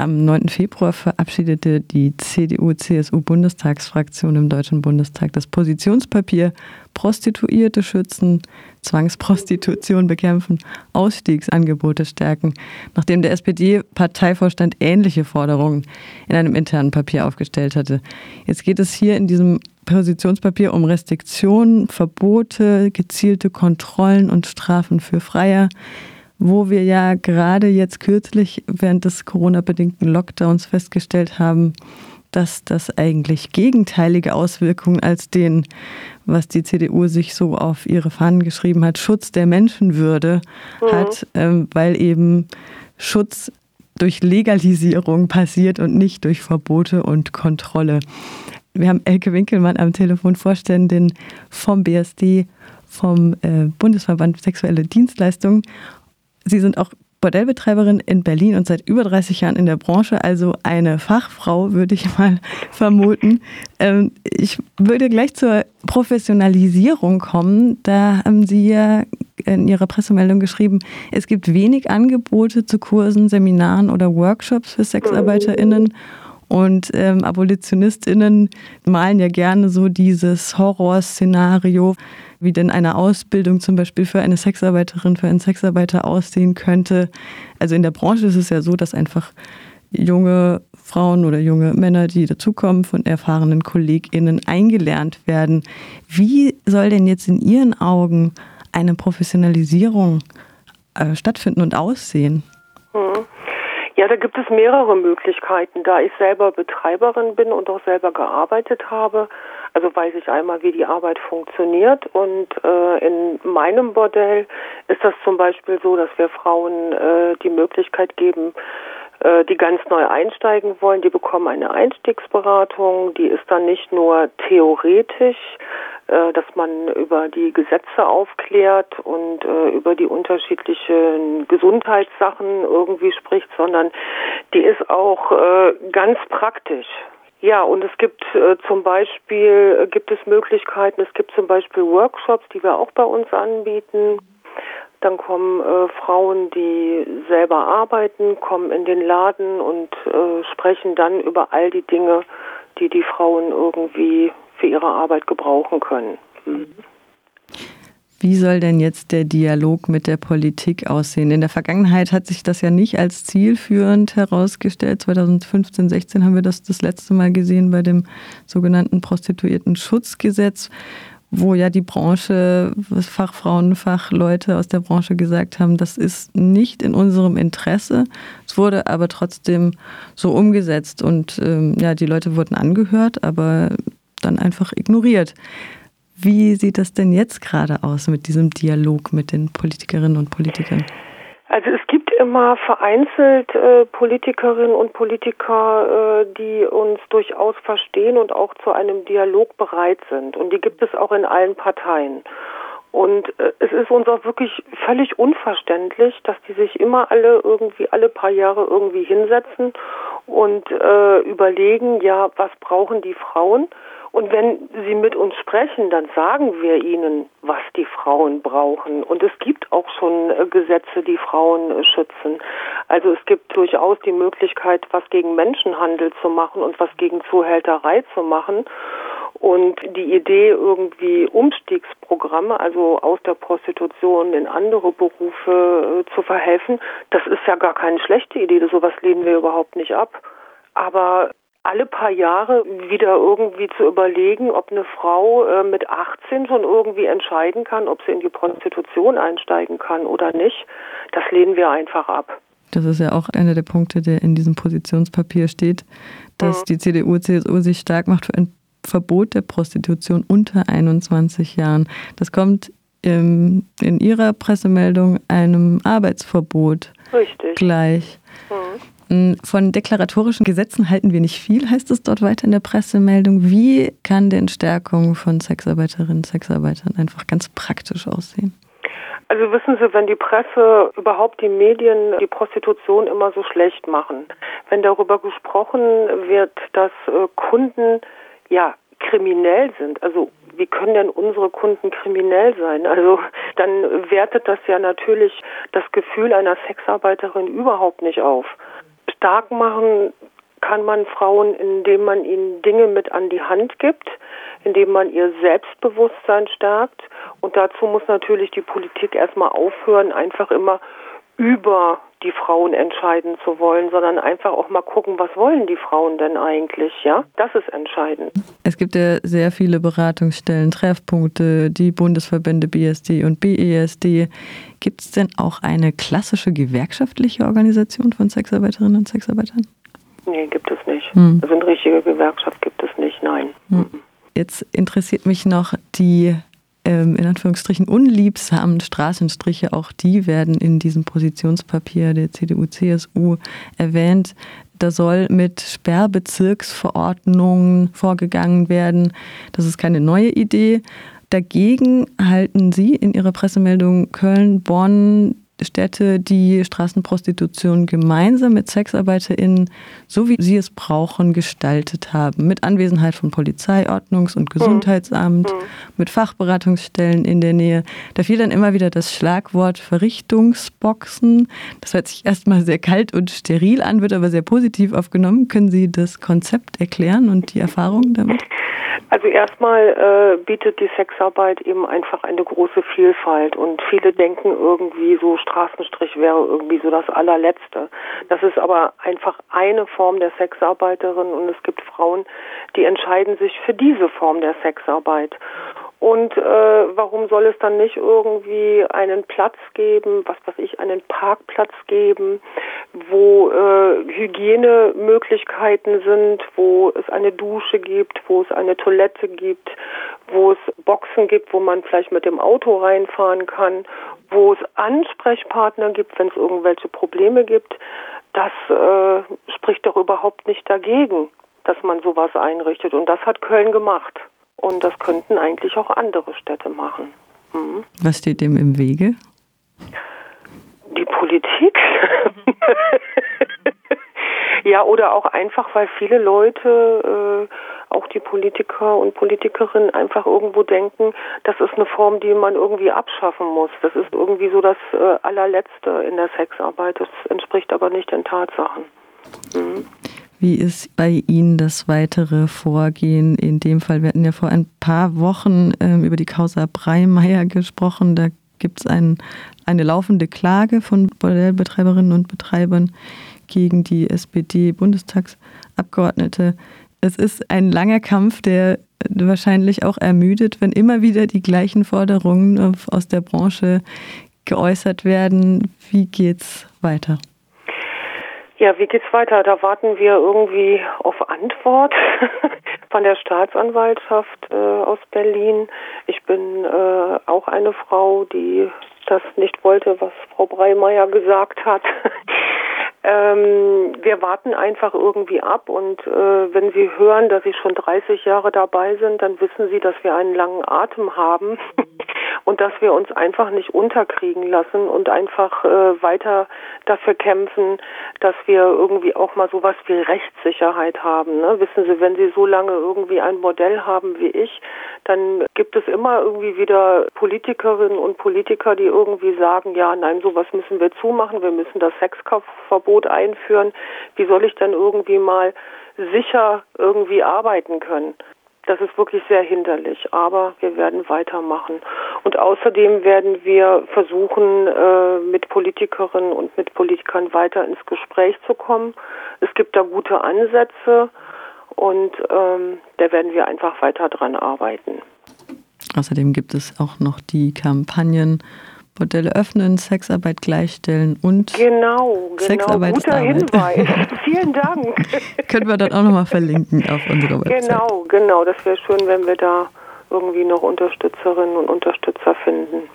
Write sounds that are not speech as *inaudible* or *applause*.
Am 9. Februar verabschiedete die CDU-CSU-Bundestagsfraktion im Deutschen Bundestag das Positionspapier Prostituierte schützen, Zwangsprostitution bekämpfen, Ausstiegsangebote stärken, nachdem der SPD-Parteivorstand ähnliche Forderungen in einem internen Papier aufgestellt hatte. Jetzt geht es hier in diesem Positionspapier um Restriktionen, Verbote, gezielte Kontrollen und Strafen für Freier wo wir ja gerade jetzt kürzlich während des Corona-bedingten Lockdowns festgestellt haben, dass das eigentlich gegenteilige Auswirkungen als den, was die CDU sich so auf ihre Fahnen geschrieben hat, Schutz der Menschenwürde mhm. hat, ähm, weil eben Schutz durch Legalisierung passiert und nicht durch Verbote und Kontrolle. Wir haben Elke Winkelmann am Telefon, Vorständin vom BSD, vom äh, Bundesverband Sexuelle Dienstleistungen. Sie sind auch Bordellbetreiberin in Berlin und seit über 30 Jahren in der Branche, also eine Fachfrau, würde ich mal *laughs* vermuten. Ähm, ich würde gleich zur Professionalisierung kommen. Da haben Sie ja in Ihrer Pressemeldung geschrieben, es gibt wenig Angebote zu Kursen, Seminaren oder Workshops für SexarbeiterInnen. Und ähm, AbolitionistInnen malen ja gerne so dieses Horrorszenario wie denn eine Ausbildung zum Beispiel für eine Sexarbeiterin, für einen Sexarbeiter aussehen könnte. Also in der Branche ist es ja so, dass einfach junge Frauen oder junge Männer, die dazukommen, von erfahrenen KollegInnen eingelernt werden. Wie soll denn jetzt in Ihren Augen eine Professionalisierung äh, stattfinden und aussehen? Ja, da gibt es mehrere Möglichkeiten. Da ich selber Betreiberin bin und auch selber gearbeitet habe, also weiß ich einmal, wie die Arbeit funktioniert. Und äh, in meinem Bordell ist das zum Beispiel so, dass wir Frauen äh, die Möglichkeit geben, äh, die ganz neu einsteigen wollen, die bekommen eine Einstiegsberatung. Die ist dann nicht nur theoretisch, dass man über die Gesetze aufklärt und äh, über die unterschiedlichen Gesundheitssachen irgendwie spricht, sondern die ist auch äh, ganz praktisch. Ja, und es gibt äh, zum Beispiel, äh, gibt es Möglichkeiten, es gibt zum Beispiel Workshops, die wir auch bei uns anbieten. Dann kommen äh, Frauen, die selber arbeiten, kommen in den Laden und äh, sprechen dann über all die Dinge, die die Frauen irgendwie für ihre Arbeit gebrauchen können. Mhm. Wie soll denn jetzt der Dialog mit der Politik aussehen? In der Vergangenheit hat sich das ja nicht als zielführend herausgestellt. 2015, 16 haben wir das das letzte Mal gesehen bei dem sogenannten Prostituierten-Schutzgesetz, wo ja die Branche, Fachfrauen, Fachleute aus der Branche gesagt haben, das ist nicht in unserem Interesse. Es wurde aber trotzdem so umgesetzt und ähm, ja, die Leute wurden angehört, aber dann einfach ignoriert. Wie sieht das denn jetzt gerade aus mit diesem Dialog mit den Politikerinnen und Politikern? Also es gibt immer vereinzelt äh, Politikerinnen und Politiker, äh, die uns durchaus verstehen und auch zu einem Dialog bereit sind. Und die gibt es auch in allen Parteien. Und äh, es ist uns auch wirklich völlig unverständlich, dass die sich immer alle irgendwie alle paar Jahre irgendwie hinsetzen und äh, überlegen, ja, was brauchen die Frauen? Und wenn Sie mit uns sprechen, dann sagen wir Ihnen, was die Frauen brauchen. Und es gibt auch schon äh, Gesetze, die Frauen äh, schützen. Also es gibt durchaus die Möglichkeit, was gegen Menschenhandel zu machen und was gegen Zuhälterei zu machen. Und die Idee, irgendwie Umstiegsprogramme, also aus der Prostitution in andere Berufe äh, zu verhelfen, das ist ja gar keine schlechte Idee. Sowas lehnen wir überhaupt nicht ab. Aber alle paar Jahre wieder irgendwie zu überlegen, ob eine Frau äh, mit 18 schon irgendwie entscheiden kann, ob sie in die Prostitution einsteigen kann oder nicht, das lehnen wir einfach ab. Das ist ja auch einer der Punkte, der in diesem Positionspapier steht, dass mhm. die CDU, CSU sich stark macht für ein Verbot der Prostitution unter 21 Jahren. Das kommt im, in Ihrer Pressemeldung einem Arbeitsverbot Richtig. gleich. Mhm. Von deklaratorischen Gesetzen halten wir nicht viel, heißt es dort weiter in der Pressemeldung. Wie kann denn Stärkung von Sexarbeiterinnen und Sexarbeitern einfach ganz praktisch aussehen? Also wissen Sie, wenn die Presse, überhaupt die Medien die Prostitution immer so schlecht machen, wenn darüber gesprochen wird, dass äh, Kunden ja kriminell sind, also wie können denn unsere Kunden kriminell sein? Also dann wertet das ja natürlich das Gefühl einer Sexarbeiterin überhaupt nicht auf stark machen kann man Frauen, indem man ihnen Dinge mit an die Hand gibt, indem man ihr Selbstbewusstsein stärkt. Und dazu muss natürlich die Politik erstmal aufhören, einfach immer über die Frauen entscheiden zu wollen, sondern einfach auch mal gucken, was wollen die Frauen denn eigentlich, ja? Das ist entscheidend. Es gibt ja sehr viele Beratungsstellen, Treffpunkte, die Bundesverbände BSD und BESD. Gibt es denn auch eine klassische gewerkschaftliche Organisation von Sexarbeiterinnen und Sexarbeitern? Nee, gibt es nicht. Hm. Also eine richtige Gewerkschaft gibt es nicht, nein. Hm. Jetzt interessiert mich noch die ähm, in Anführungsstrichen unliebsamen Straßenstriche, auch die werden in diesem Positionspapier der CDU-CSU erwähnt. Da soll mit Sperrbezirksverordnungen vorgegangen werden. Das ist keine neue Idee. Dagegen halten Sie in Ihrer Pressemeldung Köln, Bonn, Städte die Straßenprostitution gemeinsam mit SexarbeiterInnen, so wie sie es brauchen, gestaltet haben. Mit Anwesenheit von Polizei, Ordnungs- und Gesundheitsamt, mhm. mit Fachberatungsstellen in der Nähe. Da fiel dann immer wieder das Schlagwort Verrichtungsboxen. Das hört sich erstmal sehr kalt und steril an, wird aber sehr positiv aufgenommen. Können Sie das Konzept erklären und die Erfahrungen damit? Also erstmal äh, bietet die Sexarbeit eben einfach eine große Vielfalt und viele denken irgendwie so Straßenstrich wäre irgendwie so das allerletzte. Das ist aber einfach eine Form der Sexarbeiterin und es gibt Frauen, die entscheiden sich für diese Form der Sexarbeit. Und äh, warum soll es dann nicht irgendwie einen Platz geben, was weiß ich, einen Parkplatz geben, wo äh, Hygienemöglichkeiten sind, wo es eine Dusche gibt, wo es eine Toilette gibt, wo es Boxen gibt, wo man vielleicht mit dem Auto reinfahren kann, wo es Ansprechpartner gibt, wenn es irgendwelche Probleme gibt. Das äh, spricht doch überhaupt nicht dagegen, dass man sowas einrichtet. Und das hat Köln gemacht. Und das könnten eigentlich auch andere Städte machen. Mhm. Was steht dem im Wege? Die Politik. *laughs* ja, oder auch einfach, weil viele Leute, äh, auch die Politiker und Politikerinnen, einfach irgendwo denken, das ist eine Form, die man irgendwie abschaffen muss. Das ist irgendwie so das äh, allerletzte in der Sexarbeit. Das entspricht aber nicht den Tatsachen. Mhm. Wie ist bei Ihnen das weitere Vorgehen in dem Fall? Wir hatten ja vor ein paar Wochen ähm, über die Causa Breimeier gesprochen. Da gibt es ein, eine laufende Klage von Bordellbetreiberinnen und Betreibern gegen die SPD-Bundestagsabgeordnete. Es ist ein langer Kampf, der wahrscheinlich auch ermüdet, wenn immer wieder die gleichen Forderungen aus der Branche geäußert werden. Wie geht's weiter? Ja, wie geht's weiter? Da warten wir irgendwie auf Antwort *laughs* von der Staatsanwaltschaft äh, aus Berlin. Ich bin äh, auch eine Frau, die das nicht wollte, was Frau Breimeier gesagt hat. *laughs* ähm, wir warten einfach irgendwie ab und äh, wenn Sie hören, dass Sie schon 30 Jahre dabei sind, dann wissen Sie, dass wir einen langen Atem haben *laughs* und dass wir uns einfach nicht unterkriegen lassen und einfach äh, weiter dafür kämpfen, dass wir irgendwie auch mal sowas wie Rechtssicherheit haben. Ne? Wissen Sie, wenn Sie so lange irgendwie ein Modell haben wie ich, dann gibt es immer irgendwie wieder Politikerinnen und Politiker, die irgendwie sagen, ja, nein, sowas müssen wir zumachen, wir müssen das Sexkaufverbot einführen. Wie soll ich denn irgendwie mal sicher irgendwie arbeiten können? Das ist wirklich sehr hinderlich, aber wir werden weitermachen. Und außerdem werden wir versuchen, äh, mit Politikerinnen und mit Politikern weiter ins Gespräch zu kommen. Es gibt da gute Ansätze und ähm, da werden wir einfach weiter dran arbeiten. Außerdem gibt es auch noch die Kampagnen Bordelle öffnen, Sexarbeit gleichstellen und genau, genau. Sexarbeit Guter Hinweis. *laughs* Vielen Dank. Können wir dann auch nochmal verlinken auf unserer Website. Genau, genau. Das wäre schön, wenn wir da irgendwie noch Unterstützerinnen und Unterstützer finden.